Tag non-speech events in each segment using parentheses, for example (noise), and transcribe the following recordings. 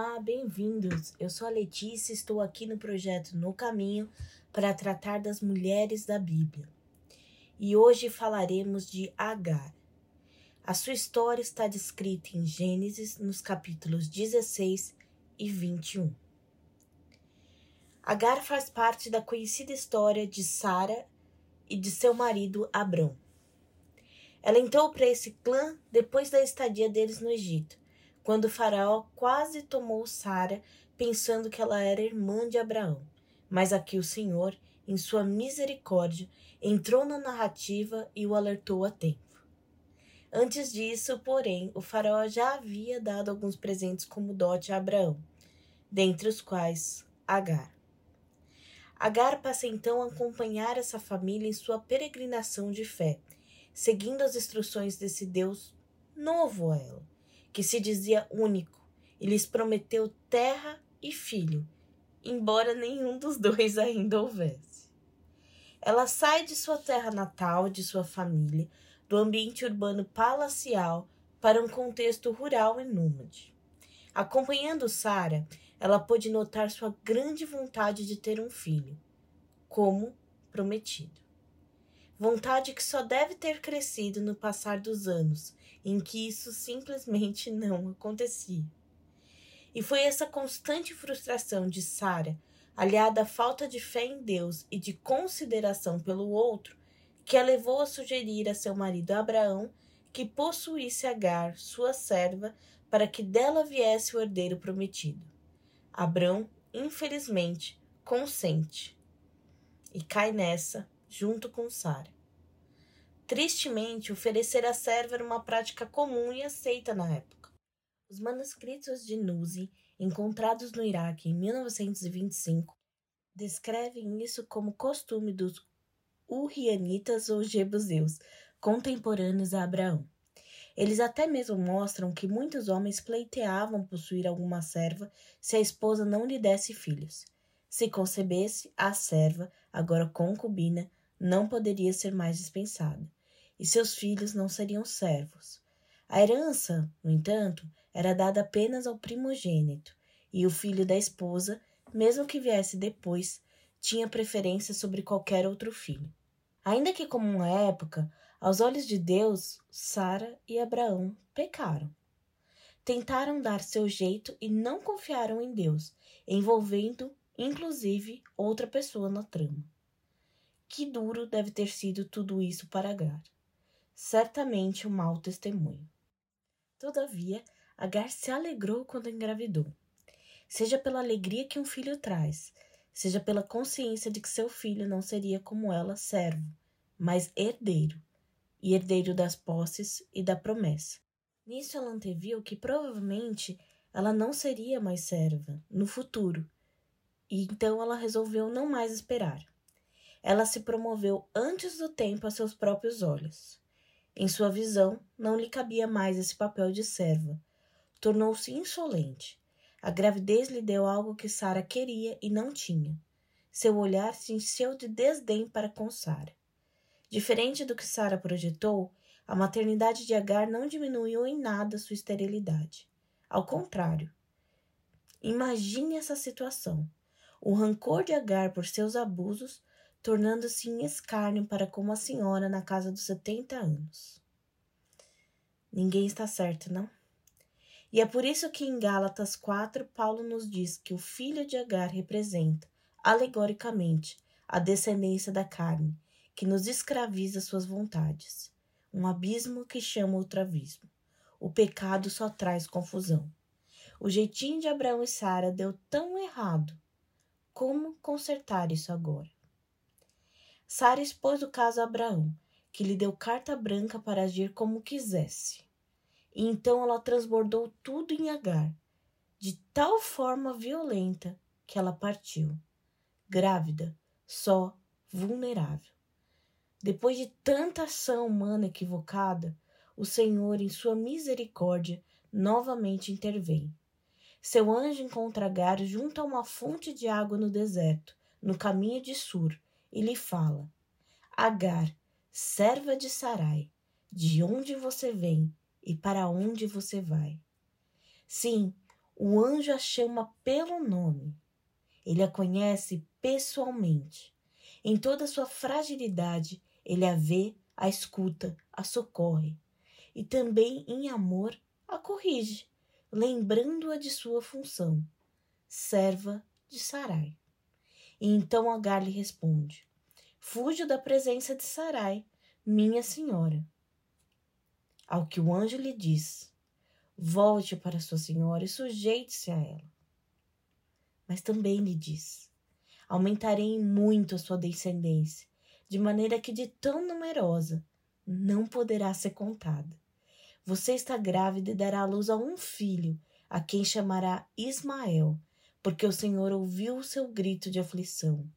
Olá, bem-vindos. Eu sou a Letícia e estou aqui no projeto No Caminho para tratar das mulheres da Bíblia. E hoje falaremos de Agar. A sua história está descrita em Gênesis nos capítulos 16 e 21. Agar faz parte da conhecida história de Sara e de seu marido Abrão. Ela entrou para esse clã depois da estadia deles no Egito quando o faraó quase tomou Sara, pensando que ela era irmã de Abraão. Mas aqui o Senhor, em sua misericórdia, entrou na narrativa e o alertou a tempo. Antes disso, porém, o faraó já havia dado alguns presentes como dote a Abraão, dentre os quais Agar. Agar passa então a acompanhar essa família em sua peregrinação de fé, seguindo as instruções desse Deus novo a ela que se dizia único, e lhes prometeu terra e filho, embora nenhum dos dois (laughs) ainda houvesse. Ela sai de sua terra natal, de sua família, do ambiente urbano palacial para um contexto rural e nômade. Acompanhando Sara, ela pôde notar sua grande vontade de ter um filho, como prometido. Vontade que só deve ter crescido no passar dos anos em que isso simplesmente não acontecia. E foi essa constante frustração de Sara, aliada à falta de fé em Deus e de consideração pelo outro, que a levou a sugerir a seu marido Abraão que possuísse Agar, sua serva, para que dela viesse o herdeiro prometido. Abrão, infelizmente, consente e cai nessa junto com Sara. Tristemente, oferecer a serva era uma prática comum e aceita na época. Os manuscritos de Nuzi, encontrados no Iraque em 1925, descrevem isso como costume dos Urianitas ou Jebuseus, contemporâneos a Abraão. Eles até mesmo mostram que muitos homens pleiteavam possuir alguma serva se a esposa não lhe desse filhos. Se concebesse, a serva, agora concubina, não poderia ser mais dispensada e seus filhos não seriam servos. A herança, no entanto, era dada apenas ao primogênito, e o filho da esposa, mesmo que viesse depois, tinha preferência sobre qualquer outro filho. Ainda que como uma época, aos olhos de Deus, Sara e Abraão pecaram. Tentaram dar seu jeito e não confiaram em Deus, envolvendo inclusive outra pessoa na trama. Que duro deve ter sido tudo isso para Agar certamente um mau testemunho. Todavia, Agar se alegrou quando engravidou, seja pela alegria que um filho traz, seja pela consciência de que seu filho não seria como ela servo, mas herdeiro, e herdeiro das posses e da promessa. Nisso ela anteviu que provavelmente ela não seria mais serva no futuro, e então ela resolveu não mais esperar. Ela se promoveu antes do tempo a seus próprios olhos. Em sua visão, não lhe cabia mais esse papel de serva. Tornou-se insolente. A gravidez lhe deu algo que Sara queria e não tinha. Seu olhar se encheu de desdém para com Sara. Diferente do que Sara projetou, a maternidade de Agar não diminuiu em nada sua esterilidade. Ao contrário. Imagine essa situação. O rancor de Agar por seus abusos tornando-se em escárnio para com uma senhora na casa dos setenta anos. Ninguém está certo, não? E é por isso que em Gálatas 4, Paulo nos diz que o filho de Agar representa, alegoricamente, a descendência da carne, que nos escraviza suas vontades. Um abismo que chama outro abismo. O pecado só traz confusão. O jeitinho de Abraão e Sara deu tão errado. Como consertar isso agora? Sara expôs o caso a Abraão, que lhe deu carta branca para agir como quisesse. E então ela transbordou tudo em Agar, de tal forma violenta que ela partiu, grávida, só, vulnerável. Depois de tanta ação humana equivocada, o Senhor, em sua misericórdia, novamente intervém. Seu anjo encontra Agar junto a uma fonte de água no deserto, no caminho de Sur, e lhe fala: Agar, serva de Sarai, de onde você vem e para onde você vai? Sim, o anjo a chama pelo nome. Ele a conhece pessoalmente. Em toda sua fragilidade, ele a vê, a escuta, a socorre. E também, em amor, a corrige, lembrando-a de sua função, serva de Sarai. E então Agar lhe responde: Fujo da presença de Sarai, minha senhora. Ao que o anjo lhe diz: Volte para sua senhora e sujeite-se a ela. Mas também lhe diz: Aumentarei muito a sua descendência, de maneira que de tão numerosa não poderá ser contada. Você está grávida e dará à luz a um filho, a quem chamará Ismael, porque o Senhor ouviu o seu grito de aflição.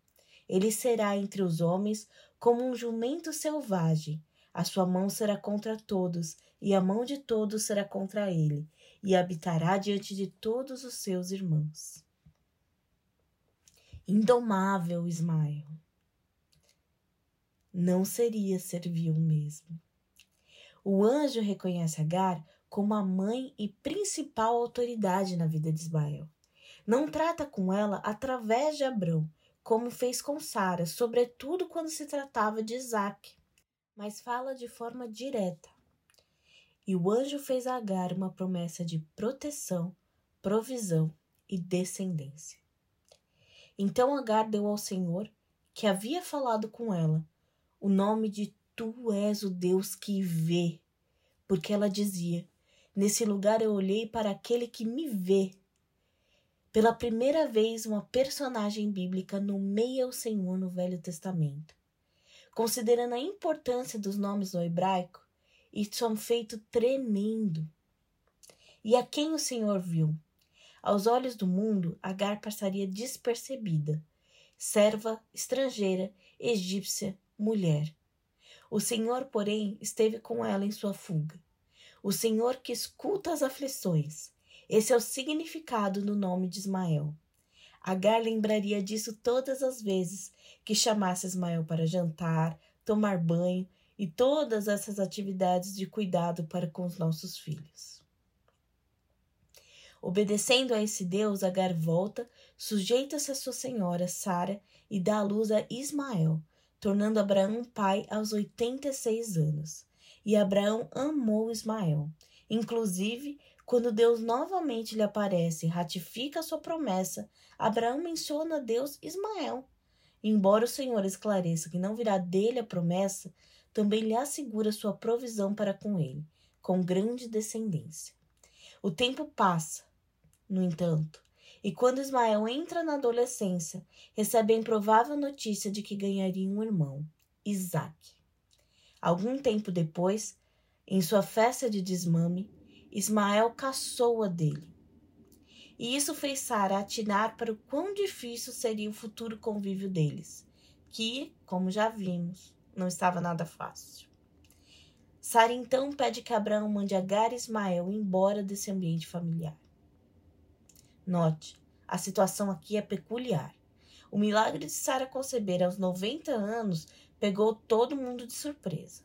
Ele será entre os homens como um jumento selvagem. A sua mão será contra todos, e a mão de todos será contra ele, e habitará diante de todos os seus irmãos. Indomável Ismael. Não seria servil mesmo. O anjo reconhece Agar como a mãe e principal autoridade na vida de Ismael. Não trata com ela através de Abrão, como fez com Sara, sobretudo quando se tratava de Isaac, mas fala de forma direta. E o anjo fez a Agar uma promessa de proteção, provisão e descendência. Então Agar deu ao Senhor, que havia falado com ela, o nome de Tu és o Deus que vê, porque ela dizia: Nesse lugar eu olhei para aquele que me vê. Pela primeira vez, uma personagem bíblica nomeia o Senhor no Velho Testamento. Considerando a importância dos nomes no hebraico, isso é um feito tremendo. E a quem o Senhor viu? Aos olhos do mundo, Agar passaria despercebida. Serva, estrangeira, egípcia, mulher. O Senhor, porém, esteve com ela em sua fuga. O Senhor que escuta as aflições. Esse é o significado do nome de Ismael. Agar lembraria disso todas as vezes que chamasse Ismael para jantar, tomar banho e todas essas atividades de cuidado para com os nossos filhos. Obedecendo a esse Deus, Agar volta, sujeita-se a sua senhora Sara e dá à luz a Ismael, tornando Abraão pai aos 86 anos. E Abraão amou Ismael. Inclusive, quando Deus novamente lhe aparece e ratifica sua promessa, Abraão menciona a Deus Ismael. Embora o Senhor esclareça que não virá dele a promessa, também lhe assegura sua provisão para com ele, com grande descendência. O tempo passa, no entanto, e quando Ismael entra na adolescência, recebe a improvável notícia de que ganharia um irmão, Isaac. Algum tempo depois, em sua festa de desmame, Ismael caçou a dele. E isso fez Sara atinar para o quão difícil seria o futuro convívio deles, que, como já vimos, não estava nada fácil. Sara então pede que Abraão mande Agar e Ismael embora desse ambiente familiar. Note, a situação aqui é peculiar. O milagre de Sara conceber aos 90 anos pegou todo mundo de surpresa,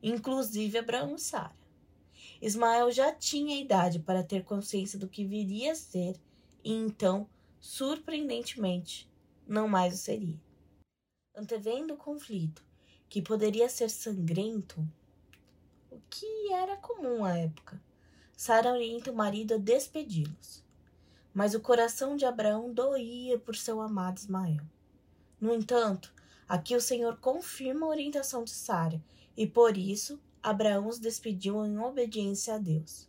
inclusive Abraão e Sara. Ismael já tinha idade para ter consciência do que viria a ser e então, surpreendentemente, não mais o seria. Antevendo o conflito, que poderia ser sangrento, o que era comum à época, Sara orienta o marido a despedi-los. Mas o coração de Abraão doía por seu amado Ismael. No entanto, aqui o Senhor confirma a orientação de Sara, e por isso Abraão os despediu em obediência a Deus.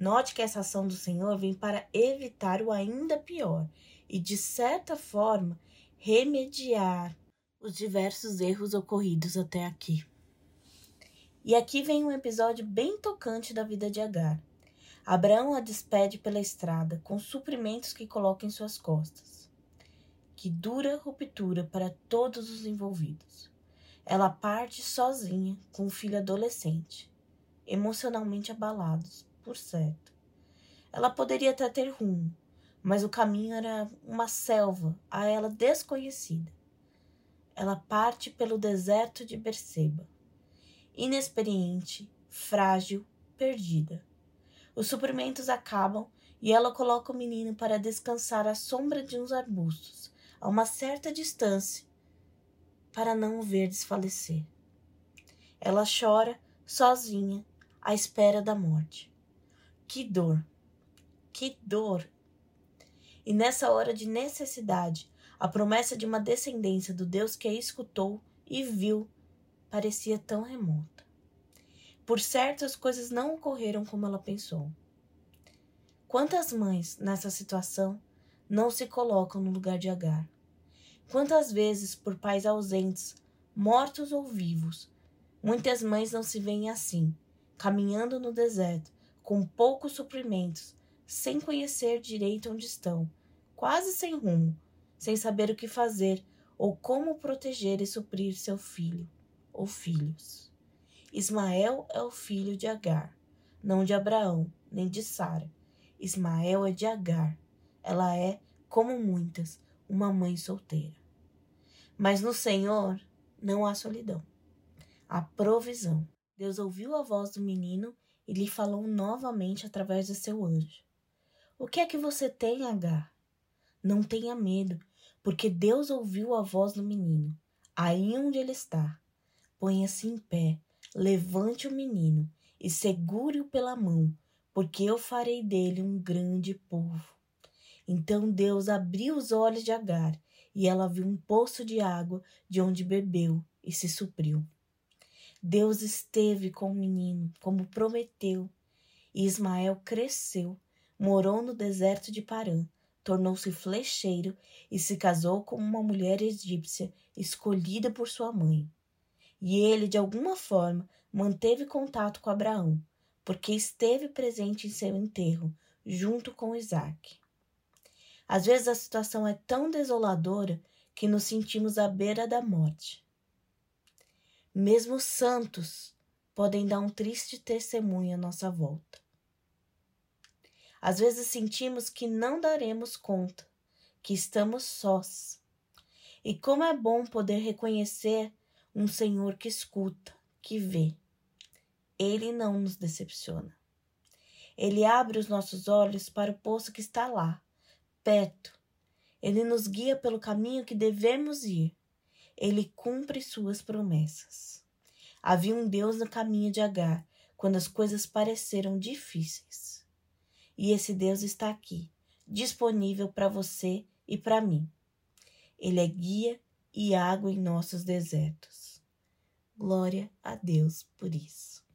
Note que essa ação do Senhor vem para evitar o ainda pior e, de certa forma, remediar os diversos erros ocorridos até aqui. E aqui vem um episódio bem tocante da vida de Agar. Abraão a despede pela estrada com suprimentos que coloca em suas costas. Que dura ruptura para todos os envolvidos. Ela parte sozinha com o filho adolescente, emocionalmente abalados, por certo. Ela poderia até ter rumo, mas o caminho era uma selva a ela desconhecida. Ela parte pelo deserto de Berseba, inexperiente, frágil, perdida os suprimentos acabam e ela coloca o menino para descansar à sombra de uns arbustos, a uma certa distância, para não o ver desfalecer. Ela chora sozinha, à espera da morte. Que dor! Que dor! E nessa hora de necessidade, a promessa de uma descendência do Deus que a escutou e viu parecia tão remota. Por certo, as coisas não ocorreram como ela pensou. Quantas mães nessa situação não se colocam no lugar de Agar? Quantas vezes, por pais ausentes, mortos ou vivos, muitas mães não se veem assim, caminhando no deserto, com poucos suprimentos, sem conhecer direito onde estão, quase sem rumo, sem saber o que fazer ou como proteger e suprir seu filho ou filhos. Ismael é o filho de Agar, não de Abraão, nem de Sara. Ismael é de Agar. Ela é, como muitas, uma mãe solteira. Mas no Senhor não há solidão. Há provisão. Deus ouviu a voz do menino e lhe falou novamente através de seu anjo. O que é que você tem, Agar? Não tenha medo, porque Deus ouviu a voz do menino. Aí onde ele está, ponha-se em pé, levante o menino e segure-o pela mão, porque eu farei dele um grande povo. Então Deus abriu os olhos de Agar, e ela viu um poço de água de onde bebeu e se supriu. Deus esteve com o menino, como prometeu, e Ismael cresceu, morou no deserto de Parã, tornou-se flecheiro e se casou com uma mulher egípcia escolhida por sua mãe. E ele, de alguma forma, manteve contato com Abraão, porque esteve presente em seu enterro, junto com Isaac. Às vezes a situação é tão desoladora que nos sentimos à beira da morte. Mesmo santos podem dar um triste testemunho à nossa volta. Às vezes sentimos que não daremos conta, que estamos sós. E como é bom poder reconhecer um Senhor que escuta, que vê. Ele não nos decepciona. Ele abre os nossos olhos para o poço que está lá, perto. Ele nos guia pelo caminho que devemos ir. Ele cumpre suas promessas. Havia um Deus no caminho de Agar quando as coisas pareceram difíceis. E esse Deus está aqui, disponível para você e para mim. Ele é guia e água em nossos desertos. Glória a Deus por isso.